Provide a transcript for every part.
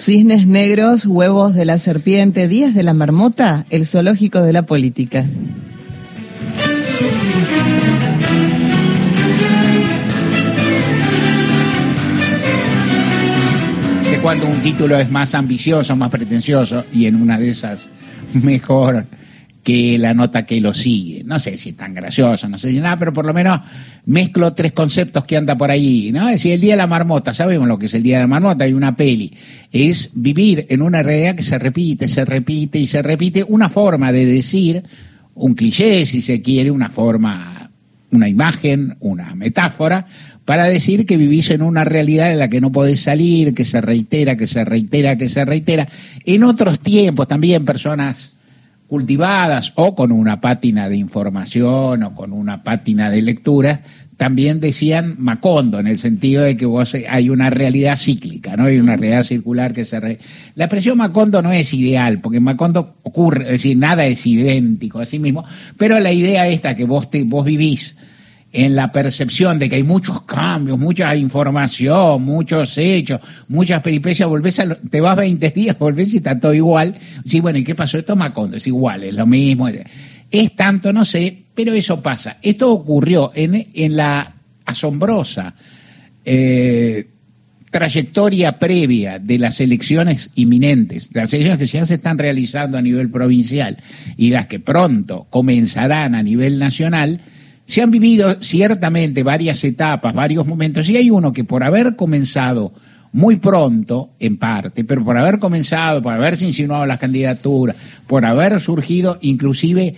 Cisnes negros, huevos de la serpiente, días de la marmota, el zoológico de la política. Cuando un título es más ambicioso, más pretencioso, y en una de esas mejor que la nota que lo sigue. No sé si es tan gracioso, no sé si nada, pero por lo menos mezclo tres conceptos que anda por ahí, ¿no? Es decir, el Día de la Marmota, sabemos lo que es el Día de la Marmota, hay una peli, es vivir en una realidad que se repite, se repite y se repite, una forma de decir, un cliché, si se quiere, una forma, una imagen, una metáfora, para decir que vivís en una realidad en la que no podés salir, que se reitera, que se reitera, que se reitera. En otros tiempos también personas cultivadas o con una pátina de información o con una pátina de lectura, también decían Macondo, en el sentido de que vos hay una realidad cíclica, ¿no? Hay una realidad circular que se... La expresión Macondo no es ideal, porque Macondo ocurre, es decir, nada es idéntico a sí mismo, pero la idea esta que vos, te, vos vivís en la percepción de que hay muchos cambios, mucha información, muchos hechos, muchas peripecias, volvés a, te vas 20 días, volvés y está todo igual. Sí, bueno, ¿y qué pasó? Esto Macondo es igual, es lo mismo. Es tanto, no sé, pero eso pasa. Esto ocurrió en, en la asombrosa eh, trayectoria previa de las elecciones inminentes, las elecciones que ya se están realizando a nivel provincial y las que pronto comenzarán a nivel nacional, se han vivido ciertamente varias etapas, varios momentos, y hay uno que por haber comenzado muy pronto, en parte, pero por haber comenzado, por haberse insinuado las candidaturas, por haber surgido inclusive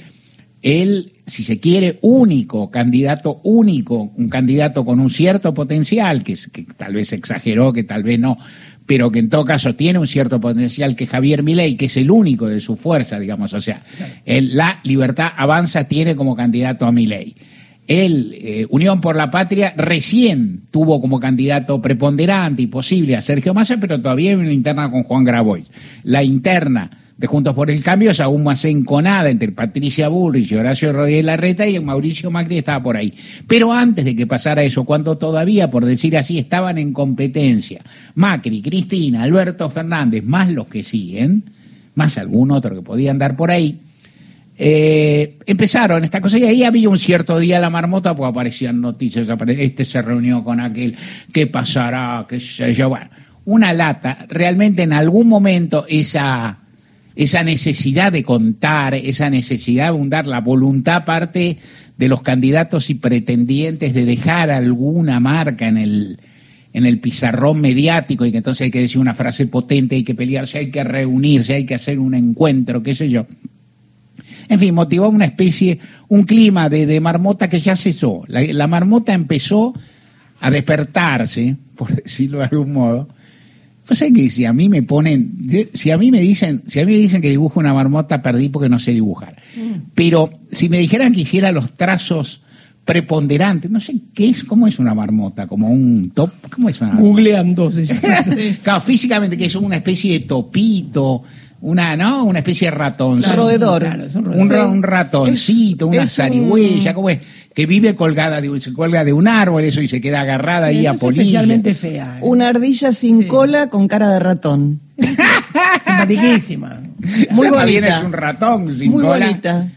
el, si se quiere, único candidato único, un candidato con un cierto potencial, que, que tal vez exageró, que tal vez no, pero que en todo caso tiene un cierto potencial que Javier Milei, que es el único de su fuerza, digamos, o sea, el, la libertad avanza tiene como candidato a Milei. El eh, Unión por la Patria recién tuvo como candidato preponderante y posible a Sergio Massa, pero todavía hay una interna con Juan Grabois. La interna de Juntos por el Cambio es aún más enconada entre Patricia Bullrich y Horacio Rodríguez Larreta y Mauricio Macri estaba por ahí. Pero antes de que pasara eso, cuando todavía, por decir así, estaban en competencia Macri, Cristina, Alberto Fernández, más los que siguen, más algún otro que podía andar por ahí, eh, empezaron esta cosa y ahí había un cierto día la marmota, pues aparecían noticias, este se reunió con aquel, qué pasará, qué sé yo, bueno, una lata, realmente en algún momento esa, esa necesidad de contar, esa necesidad de abundar, la voluntad parte de los candidatos y pretendientes de dejar alguna marca en el, en el pizarrón mediático y que entonces hay que decir una frase potente, hay que pelearse, hay que reunirse, hay que hacer un encuentro, qué sé yo. En fin, motivó una especie, un clima de, marmota que ya cesó. La, marmota empezó a despertarse, por decirlo de algún modo. Pues sé que si a mí me ponen, si a mí me dicen, si a mí me dicen que dibujo una marmota, perdí porque no sé dibujar. Mm. Pero si me dijeran que hiciera los trazos preponderantes, no sé qué es, cómo es una marmota, como un top, ¿cómo es una marmota? Googleando. claro, físicamente que es una especie de topito, una, ¿no? Una especie de ratón. Un roedor. un, ratoncito, una zarigüeya, ¿cómo es? Que vive colgada de, se cuelga de un árbol, eso, y se queda agarrada ahí a. Especialmente fea. ¿eh? Una ardilla sin cola con cara de ratón. Simpaticísima. Muy bonita. es un ratón sin Muy cola. bonita.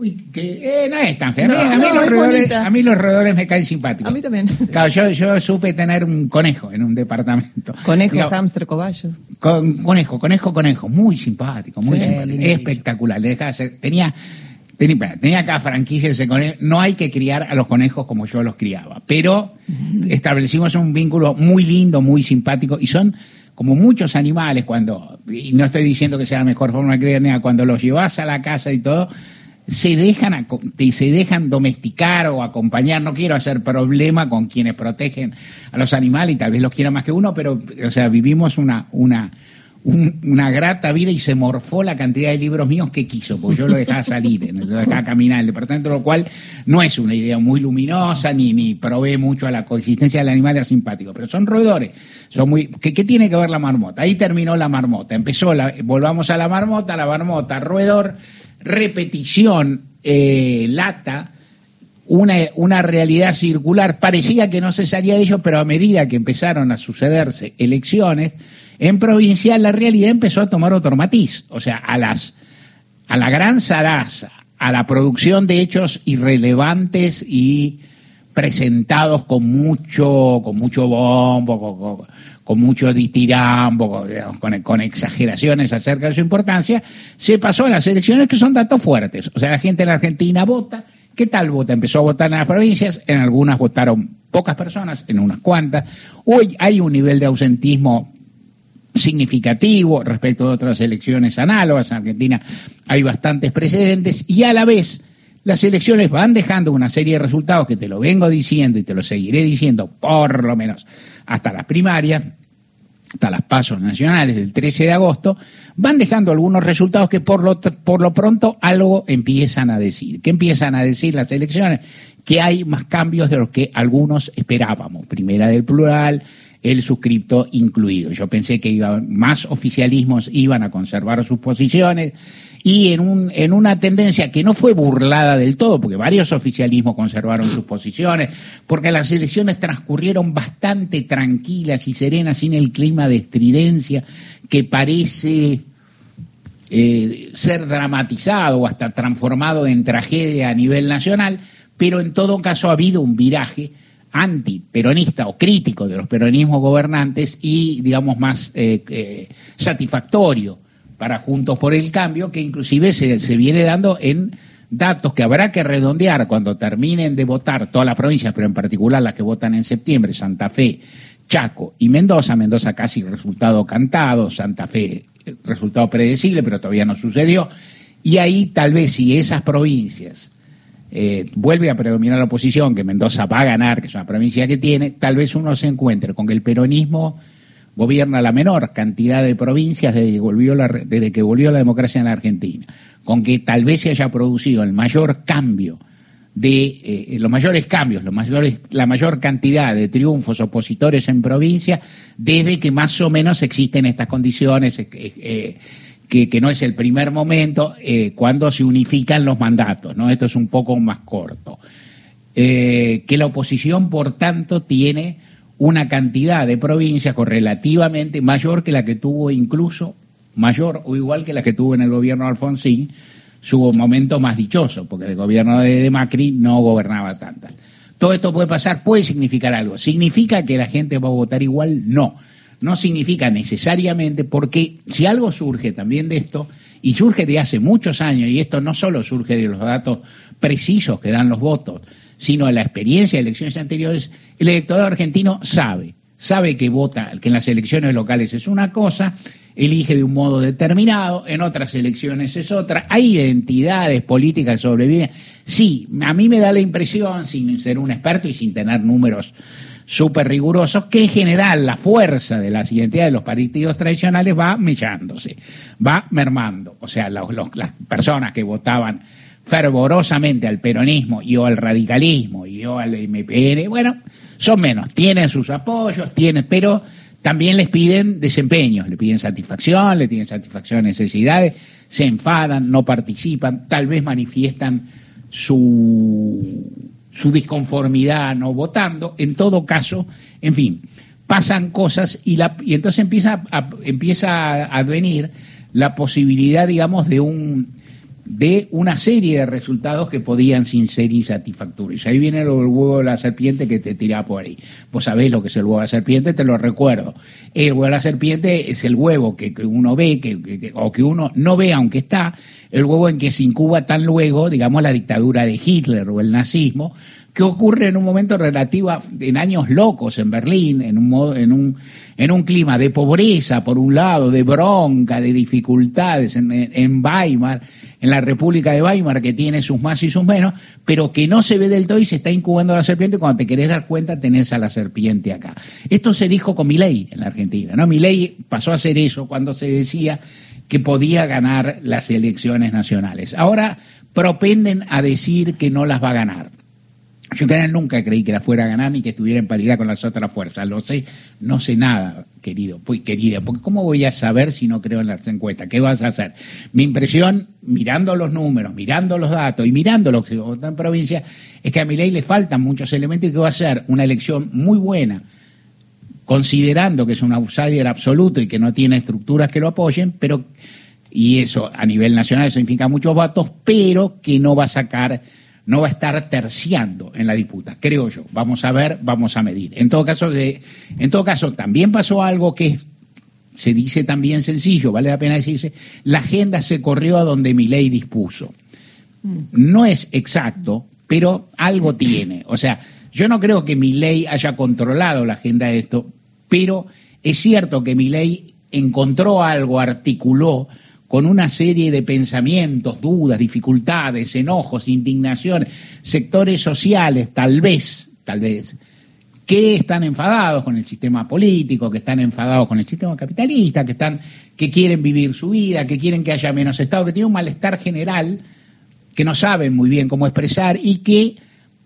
Uy, que eh, no es tan fea. a, mí los roedores, a, mí los roedores, me caen simpáticos. A mí también. Claro, yo, yo supe tener un conejo en un departamento. Conejo, hámster, cobayo. Con, conejo, conejo, conejo. Muy simpático, muy simpático. Espectacular. tenía, tenía, tenía acá franquicia ese conejo. No hay que criar a los conejos como yo los criaba. Pero establecimos un vínculo muy lindo, muy simpático. Y son como muchos animales cuando, y no estoy diciendo que sea la mejor forma de criar, cuando los llevas a la casa y todo, se dejan, se dejan domesticar o acompañar. No quiero hacer problema con quienes protegen a los animales y tal vez los quieran más que uno, pero, o sea, vivimos una, una, una grata vida y se morfó la cantidad de libros míos que quiso, porque yo lo dejaba salir, lo dejaba caminar el departamento, lo cual no es una idea muy luminosa ni, ni provee mucho a la coexistencia del animal simpático, pero son roedores. Son muy, ¿qué, ¿Qué tiene que ver la marmota? Ahí terminó la marmota, empezó la, volvamos a la marmota, la marmota, roedor, repetición, eh, lata, una, una, realidad circular. Parecía que no se salía de ello, pero a medida que empezaron a sucederse elecciones, En provincia la realidad empezó a tomar otro matiz, o sea, a las a la gran zaraza, a la producción de hechos irrelevantes y presentados con mucho, con mucho bombo, con, mucho ditirambo, con, con, exageraciones acerca de su importancia, se pasó a las elecciones que son datos fuertes. O sea, la gente en la Argentina vota. ¿Qué tal vota? Empezó a votar en las provincias, en algunas votaron pocas personas, en unas cuantas. Hoy hay un nivel de ausentismo significativo respecto a otras elecciones análogas. En Argentina hay bastantes precedentes y a la vez las elecciones van dejando una serie de resultados que te lo vengo diciendo y te lo seguiré diciendo por lo menos hasta las primarias, hasta las pasos nacionales del 13 de agosto, van dejando algunos resultados que por lo, por lo pronto algo empiezan a decir. ¿Qué empiezan a decir las elecciones? Que hay más cambios de los que algunos esperábamos. Primera del plural, el suscripto incluido. Yo pensé que iba, más oficialismos iban a conservar sus posiciones y en, un, en una tendencia que no fue burlada del todo, porque varios oficialismos conservaron sus posiciones, porque las elecciones transcurrieron bastante tranquilas y serenas, sin el clima de estridencia que parece eh, ser dramatizado o hasta transformado en tragedia a nivel nacional, pero en todo caso ha habido un viraje antiperonista o crítico de los peronismos gobernantes y, digamos, más eh, eh, satisfactorio para Juntos por el Cambio, que inclusive se, se, viene dando en datos que habrá que redondear cuando terminen de votar todas las provincias, pero en particular las que votan en septiembre, Santa Fe, Chaco y Mendoza. Mendoza casi resultado cantado, Santa Fe resultado predecible, pero todavía no sucedió. Y ahí tal vez si esas provincias eh, vuelve a predominar la oposición, que Mendoza va a ganar, que es una provincia que tiene, tal vez uno se encuentre con que el peronismo gobierna la menor cantidad de provincias desde que volvió la, desde que volvió la democracia en la Argentina, con que tal vez se haya producido el mayor cambio de eh, los mayores cambios, los mayores, la mayor cantidad de triunfos opositores en provincia desde que más o menos existen estas condiciones. Eh, que, no es el primer momento eh, cuando se unifican los mandatos, ¿no? Esto es un poco más corto. Eh, que la oposición, por tanto, tiene una cantidad de provincias correlativamente mayor que la que tuvo incluso, mayor o igual que la que tuvo en el gobierno de Alfonsín, su momento más dichoso, porque el gobierno de Macri no gobernaba tantas. Todo esto puede pasar, puede significar algo. ¿Significa que la gente va a votar igual? No no significa necesariamente, porque si algo surge también de esto, y surge de hace muchos años, y esto no solo surge de los datos precisos que dan los votos, sino de la experiencia de elecciones anteriores, el electorado argentino sabe, sabe que vota, que en las elecciones locales es una cosa, elige de un modo determinado, en otras elecciones es otra, hay identidades políticas que sobreviven. Sí, a mí me da la impresión, sin ser un experto y sin tener números súper rigurosos, que en general la fuerza de las identidades de los partidos tradicionales va mellándose, va mermando. O sea, las personas que votaban fervorosamente al peronismo y o al radicalismo y o al MPN, bueno, son menos, tienen sus apoyos, tienen, pero también les piden desempeños, le piden satisfacción, le piden satisfacción necesidades, se enfadan, no participan, tal vez manifiestan su su disconformidad no votando, en todo caso, en fin, pasan cosas y, la, y entonces empieza a, empieza a advenir la posibilidad, digamos, de un de una serie de resultados que podían sin ser insatisfactorios. Ahí viene el huevo de la serpiente que te tira por ahí. Vos sabés lo que es el huevo de la serpiente, te lo recuerdo. El huevo de la serpiente es el huevo que, uno ve que, o que uno no ve aunque está, el huevo en que se incuba tan luego, digamos, la dictadura de Hitler o el nazismo, que ocurre en un momento relativo, en años locos en Berlín, en un, modo, en un, en un clima de pobreza, por un lado, de bronca, de dificultades en, en, Weimar, en la República de Weimar, que tiene sus más y sus menos, pero que no se ve del todo y se está incubando la serpiente, cuando te querés dar cuenta tenés a la serpiente acá. Esto se dijo con Milei en la Argentina, ¿no? Milei pasó a hacer eso cuando se decía que podía ganar las elecciones nacionales. Ahora propenden a decir que no las va a ganar. Yo nunca creí que la fuera a ganar ni que estuviera en paridad con las otras fuerzas. Lo sé, no sé nada, querido, pues, querida, porque ¿cómo voy a saber si no creo en las encuestas? ¿Qué vas a hacer? Mi impresión, mirando los números, mirando los datos y mirando lo que vota en provincia, es que a mi ley le faltan muchos elementos y que va a ser una elección muy buena considerando que es un outsider absoluto y que no tiene estructuras que lo apoyen, pero y eso a nivel nacional significa muchos votos, pero que no va a sacar, no va a estar terciando en la disputa, creo yo. Vamos a ver, vamos a medir. En todo caso, de, en todo caso, también pasó algo que se dice también sencillo, vale la pena decirse, la agenda se corrió a donde mi ley dispuso. Mm. No es exacto, pero algo tiene. O sea, yo no creo que mi ley haya controlado la agenda de esto, pero es cierto que mi ley encontró algo, articuló con una serie de pensamientos, dudas, dificultades, enojos, indignaciones, sectores sociales, tal vez, tal vez, que están enfadados con el sistema político, que están enfadados con el sistema capitalista, que están, que quieren vivir su vida, que quieren que haya menos Estado, que tienen un malestar general, que no saben muy bien cómo expresar y que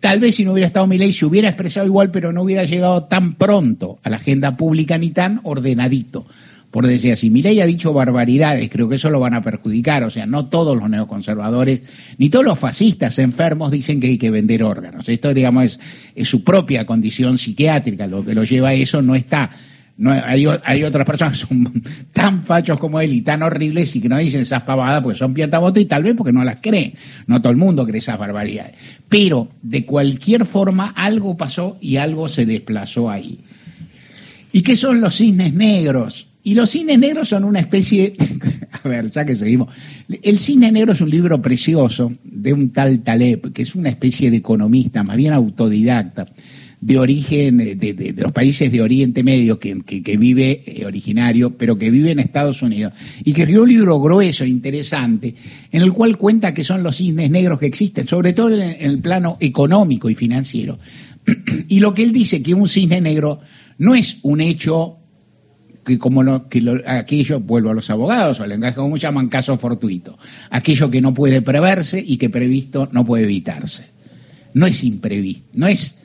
tal vez si no hubiera estado mi ley se hubiera expresado igual, pero no hubiera llegado tan pronto a la agenda pública ni tan ordenadito por decir así. ley ha dicho barbaridades, creo que eso lo van a perjudicar, o sea, no todos los neoconservadores, ni todos los fascistas enfermos dicen que hay que vender órganos. Esto, digamos, es, su propia condición psiquiátrica, lo que lo lleva a eso no está. No, hay, hay, otras personas que son tan fachos como él y tan horribles y que no dicen esas pavadas porque son piantabotas y tal vez porque no las creen. No todo el mundo cree esas barbaridades. Pero, de cualquier forma, algo pasó y algo se desplazó ahí. ¿Y qué son los cisnes negros? Y los cines negros son una especie, a ver, ya que seguimos, el cine negro es un libro precioso de un tal Taleb, que es una especie de economista, más bien autodidacta, de origen de, los países de Oriente Medio, que, vive eh, originario, pero que vive en Estados Unidos, y que escribió un libro grueso, interesante, en el cual cuenta que son los cisnes negros que existen, sobre todo en el plano económico y financiero. Y lo que él dice que un cisne negro no es un hecho que como lo, que aquello, vuelvo a los abogados, o al lenguaje como llaman caso fortuito, aquello que no puede preverse y que previsto no puede evitarse. No es imprevisto, no es,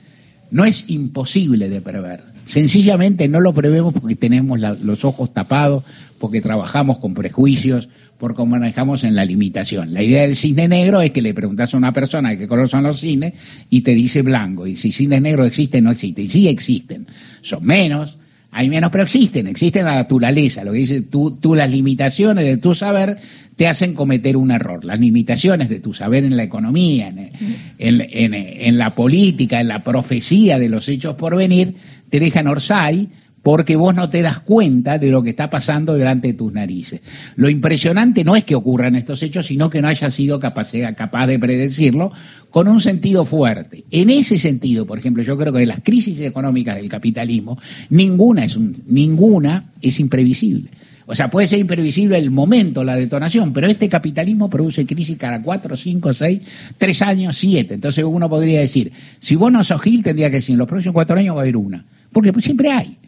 no es imposible de prever. Sencillamente no lo prevemos porque tenemos los ojos tapados, porque trabajamos con prejuicios, porque manejamos en la limitación. La idea del cine negro es que le preguntas a una persona de qué color son los cines y te dice blanco. Y si cines negros existen, no existen. Y sí existen. Son menos, hay menos, pero existen, existen la naturaleza. Lo que dice tú, tú, las limitaciones de tu saber te hacen cometer un error. Las limitaciones de tu saber en la economía, en, en, en la política, en la profecía de los hechos por venir, te dejan orsay porque vos no te das cuenta de lo que está pasando delante de tus narices. Lo impresionante no es que ocurran estos hechos, sino que no haya sido capaz, capaz de predecirlo con un sentido fuerte. En ese sentido, por ejemplo, yo creo que de las crisis económicas del capitalismo, ninguna es, ninguna es imprevisible. O sea, puede ser imprevisible el momento, la detonación, pero este capitalismo produce crisis cada cuatro, cinco, seis, tres años, siete. Entonces uno podría decir, si vos no sos Gil, tendría que decir, en los próximos cuatro años va a haber una. Porque pues, siempre hay.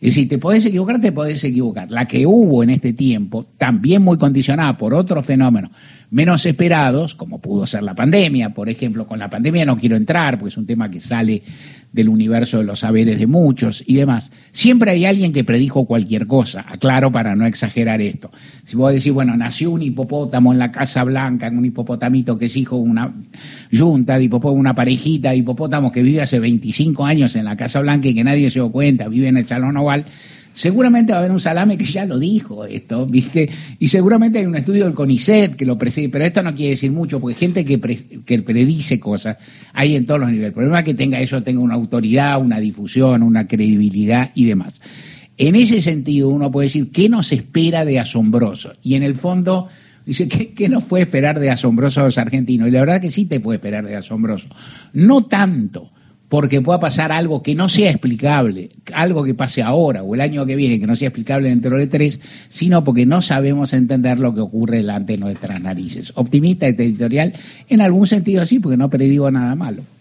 Es decir, te podés equivocar, te podés equivocar. La que hubo en este tiempo, también muy condicionada por otros fenómenos menos esperados, como pudo ser la pandemia, por ejemplo, con la pandemia no quiero entrar, porque es un tema que sale del universo de los saberes de muchos y demás. Siempre hay alguien que predijo cualquier cosa, aclaro para no exagerar esto. Si vos decís, bueno, nació un hipopótamo en la Casa Blanca, en un hipopotamito que es hijo de una yunta de hipopótamo, una parejita de hipopótamos que vive hace 25 años en la Casa Blanca y que nadie se dio cuenta, vive en el Salón Oval, Seguramente va a haber un salame que ya lo dijo esto, ¿viste? Y seguramente hay un estudio del CONICET que lo preside, pero esto no quiere decir mucho, porque gente que, predice cosas hay en todos los niveles. El problema es que tenga eso, tenga una autoridad, una difusión, una credibilidad y demás. En ese sentido, uno puede decir, ¿qué nos espera de asombroso? Y en el fondo, dice, ¿qué, qué nos puede esperar de asombroso a los argentinos? Y la verdad que sí te puede esperar de asombroso. No tanto porque pueda pasar algo que no sea explicable, algo que pase ahora o el año que viene que no sea explicable dentro de tres, sino porque no sabemos entender lo que ocurre delante de nuestras narices. Optimista este editorial, en algún sentido sí, porque no predigo nada malo.